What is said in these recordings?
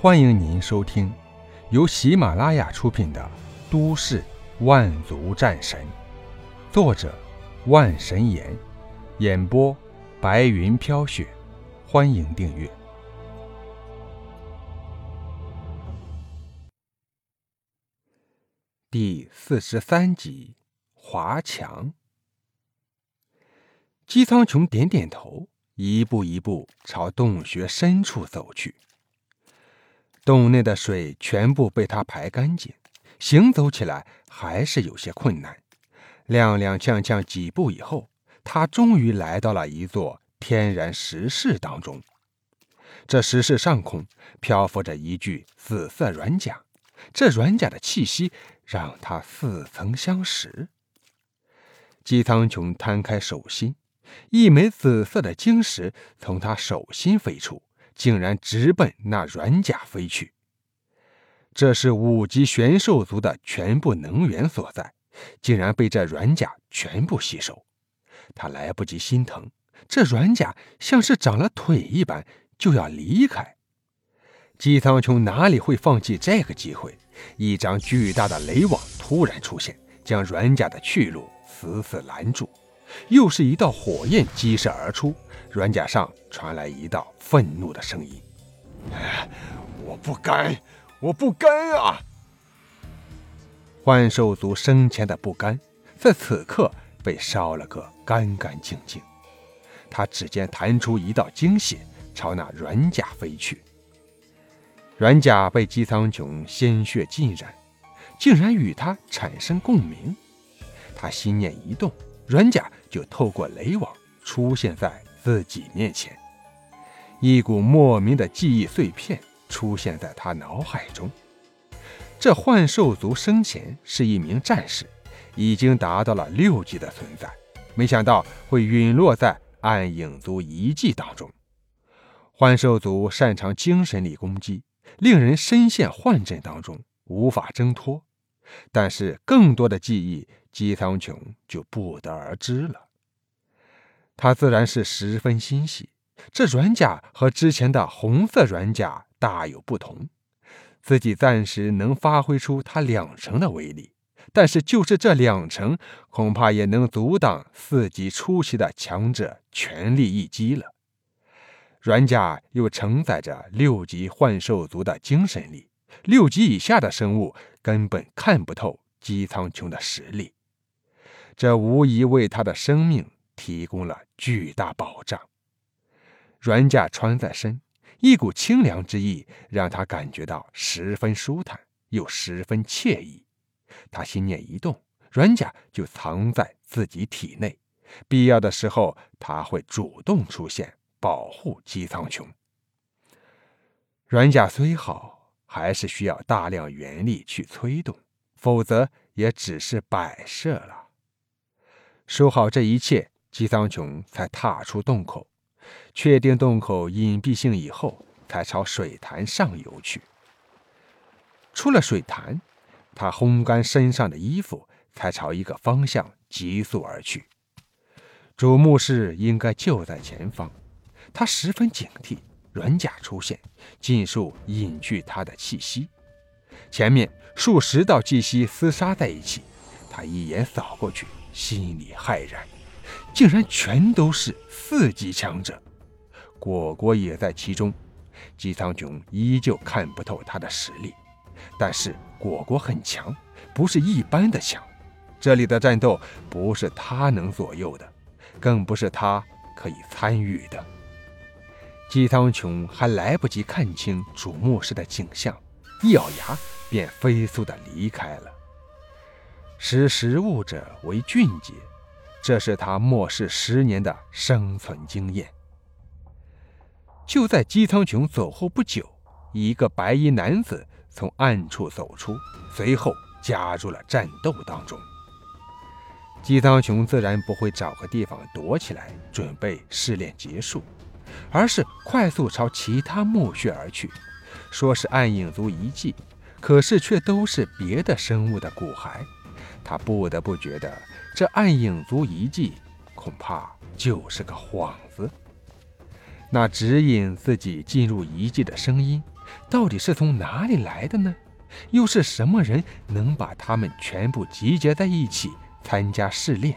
欢迎您收听由喜马拉雅出品的《都市万族战神》，作者万神岩，演播白云飘雪。欢迎订阅第四十三集《华强》。姬苍穹点点头，一步一步朝洞穴深处走去。洞内的水全部被他排干净，行走起来还是有些困难。踉踉跄跄几步以后，他终于来到了一座天然石室当中。这石室上空漂浮着一具紫色软甲，这软甲的气息让他似曾相识。姬苍穹摊开手心，一枚紫色的晶石从他手心飞出。竟然直奔那软甲飞去。这是五级玄兽族的全部能源所在，竟然被这软甲全部吸收。他来不及心疼，这软甲像是长了腿一般，就要离开。姬苍穹哪里会放弃这个机会？一张巨大的雷网突然出现，将软甲的去路死死拦住。又是一道火焰激射而出。软甲上传来一道愤怒的声音：“我不甘，我不甘啊！”幻兽族生前的不甘，在此刻被烧了个干干净净。他指尖弹出一道精血，朝那软甲飞去。软甲被姬苍穹鲜血浸染，竟然与他产生共鸣。他心念一动，软甲就透过雷网出现在。自己面前，一股莫名的记忆碎片出现在他脑海中。这幻兽族生前是一名战士，已经达到了六级的存在，没想到会陨落在暗影族遗迹当中。幻兽族擅长精神力攻击，令人深陷幻阵当中，无法挣脱。但是更多的记忆，姬苍穹就不得而知了。他自然是十分欣喜，这软甲和之前的红色软甲大有不同，自己暂时能发挥出它两成的威力，但是就是这两成，恐怕也能阻挡四级初期的强者全力一击了。软甲又承载着六级幻兽族的精神力，六级以下的生物根本看不透姬苍穹的实力，这无疑为他的生命。提供了巨大保障。软甲穿在身，一股清凉之意让他感觉到十分舒坦，又十分惬意。他心念一动，软甲就藏在自己体内。必要的时候，他会主动出现，保护姬苍穹。软甲虽好，还是需要大量元力去催动，否则也只是摆设了。说好这一切。姬苍穹才踏出洞口，确定洞口隐蔽性以后，才朝水潭上游去。出了水潭，他烘干身上的衣服，才朝一个方向急速而去。主墓室应该就在前方，他十分警惕，软甲出现，尽数隐去他的气息。前面数十道气息厮杀在一起，他一眼扫过去，心里骇然。竟然全都是四级强者，果果也在其中。姬苍穹依旧看不透他的实力，但是果果很强，不是一般的强。这里的战斗不是他能左右的，更不是他可以参与的。姬苍穹还来不及看清主墓室的景象，一咬牙便飞速的离开了。识时务者为俊杰。这是他末世十年的生存经验。就在姬苍穹走后不久，一个白衣男子从暗处走出，随后加入了战斗当中。姬苍穹自然不会找个地方躲起来准备试炼结束，而是快速朝其他墓穴而去。说是暗影族遗迹，可是却都是别的生物的骨骸。他不得不觉得。这暗影族遗迹恐怕就是个幌子。那指引自己进入遗迹的声音，到底是从哪里来的呢？又是什么人能把他们全部集结在一起参加试炼？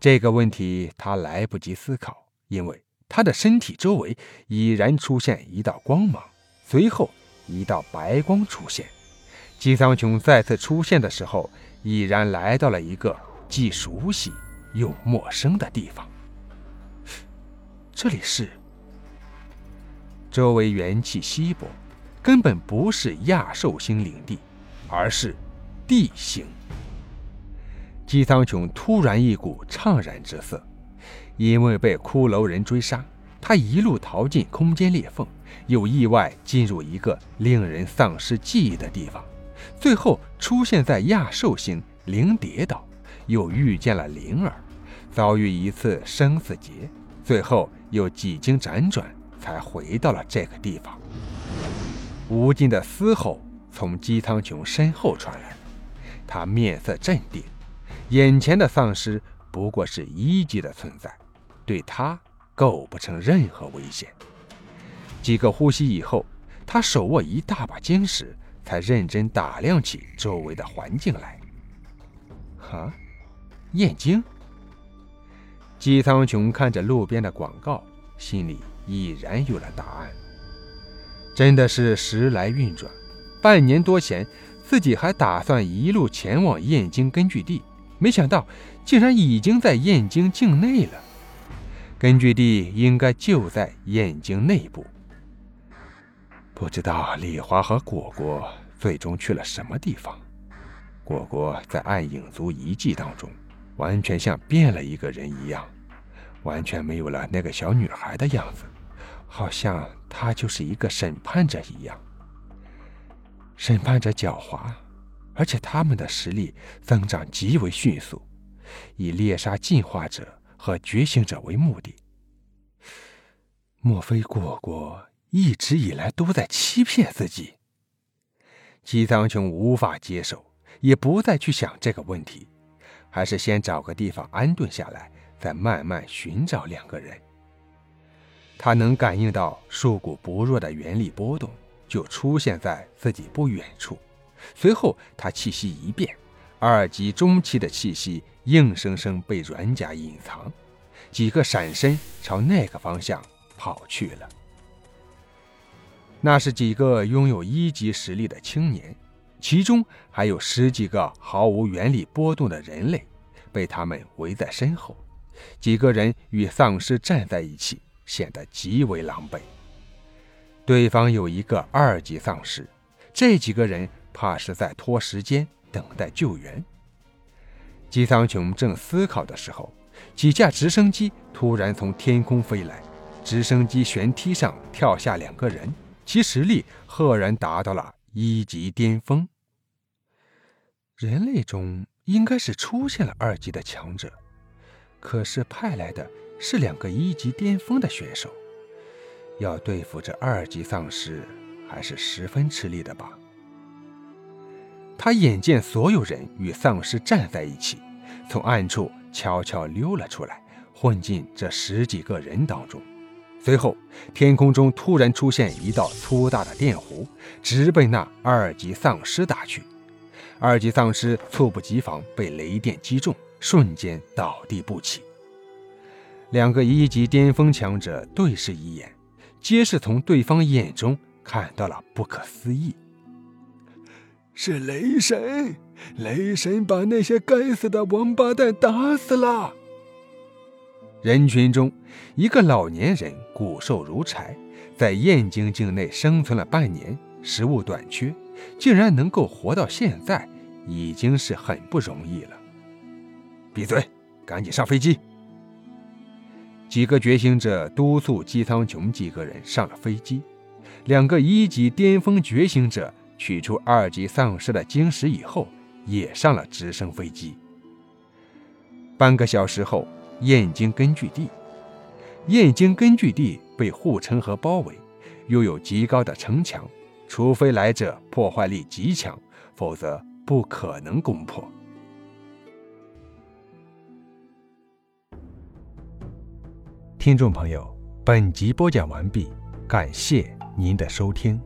这个问题他来不及思考，因为他的身体周围已然出现一道光芒，随后一道白光出现。姬苍穹再次出现的时候，已然来到了一个既熟悉又陌生的地方。这里是周围元气稀薄，根本不是亚兽星领地，而是地星。姬苍穹突然一股怅然之色，因为被骷髅人追杀，他一路逃进空间裂缝，又意外进入一个令人丧失记忆的地方，最后出现在亚兽星灵蝶岛，又遇见了灵儿，遭遇一次生死劫，最后。又几经辗转，才回到了这个地方。无尽的嘶吼从姬苍穹身后传来，他面色镇定，眼前的丧尸不过是一级的存在，对他构不成任何危险。几个呼吸以后，他手握一大把晶石，才认真打量起周围的环境来。哈，燕京。姬苍穹看着路边的广告，心里已然有了答案。真的是时来运转，半年多前，自己还打算一路前往燕京根据地，没想到竟然已经在燕京境内了。根据地应该就在燕京内部，不知道李华和果果最终去了什么地方。果果在暗影族遗迹当中。完全像变了一个人一样，完全没有了那个小女孩的样子，好像她就是一个审判者一样。审判者狡猾，而且他们的实力增长极为迅速，以猎杀进化者和觉醒者为目的。莫非果果一直以来都在欺骗自己？姬苍穹无法接受，也不再去想这个问题。还是先找个地方安顿下来，再慢慢寻找两个人。他能感应到数股不弱的原力波动，就出现在自己不远处。随后，他气息一变，二级中期的气息硬生生被软甲隐藏，几个闪身朝那个方向跑去了。那是几个拥有一级实力的青年。其中还有十几个毫无原力波动的人类，被他们围在身后。几个人与丧尸站在一起，显得极为狼狈。对方有一个二级丧尸，这几个人怕是在拖时间，等待救援。姬苍穹正思考的时候，几架直升机突然从天空飞来，直升机舷梯上跳下两个人，其实力赫然达到了。一级巅峰，人类中应该是出现了二级的强者，可是派来的是两个一级巅峰的选手，要对付这二级丧尸还是十分吃力的吧？他眼见所有人与丧尸站在一起，从暗处悄悄溜了出来，混进这十几个人当中。随后，天空中突然出现一道粗大的电弧，直奔那二级丧尸打去。二级丧尸猝不及防，被雷电击中，瞬间倒地不起。两个一级巅峰强者对视一眼，皆是从对方眼中看到了不可思议。是雷神，雷神把那些该死的王八蛋打死了。人群中，一个老年人骨瘦如柴，在燕京境内生存了半年，食物短缺，竟然能够活到现在，已经是很不容易了。闭嘴，赶紧上飞机！几个觉醒者督促姬苍穹几个人上了飞机。两个一级巅峰觉醒者取出二级丧尸的晶石以后，也上了直升飞机。半个小时后。燕京根据地，燕京根据地被护城河包围，又有极高的城墙，除非来者破坏力极强，否则不可能攻破。听众朋友，本集播讲完毕，感谢您的收听。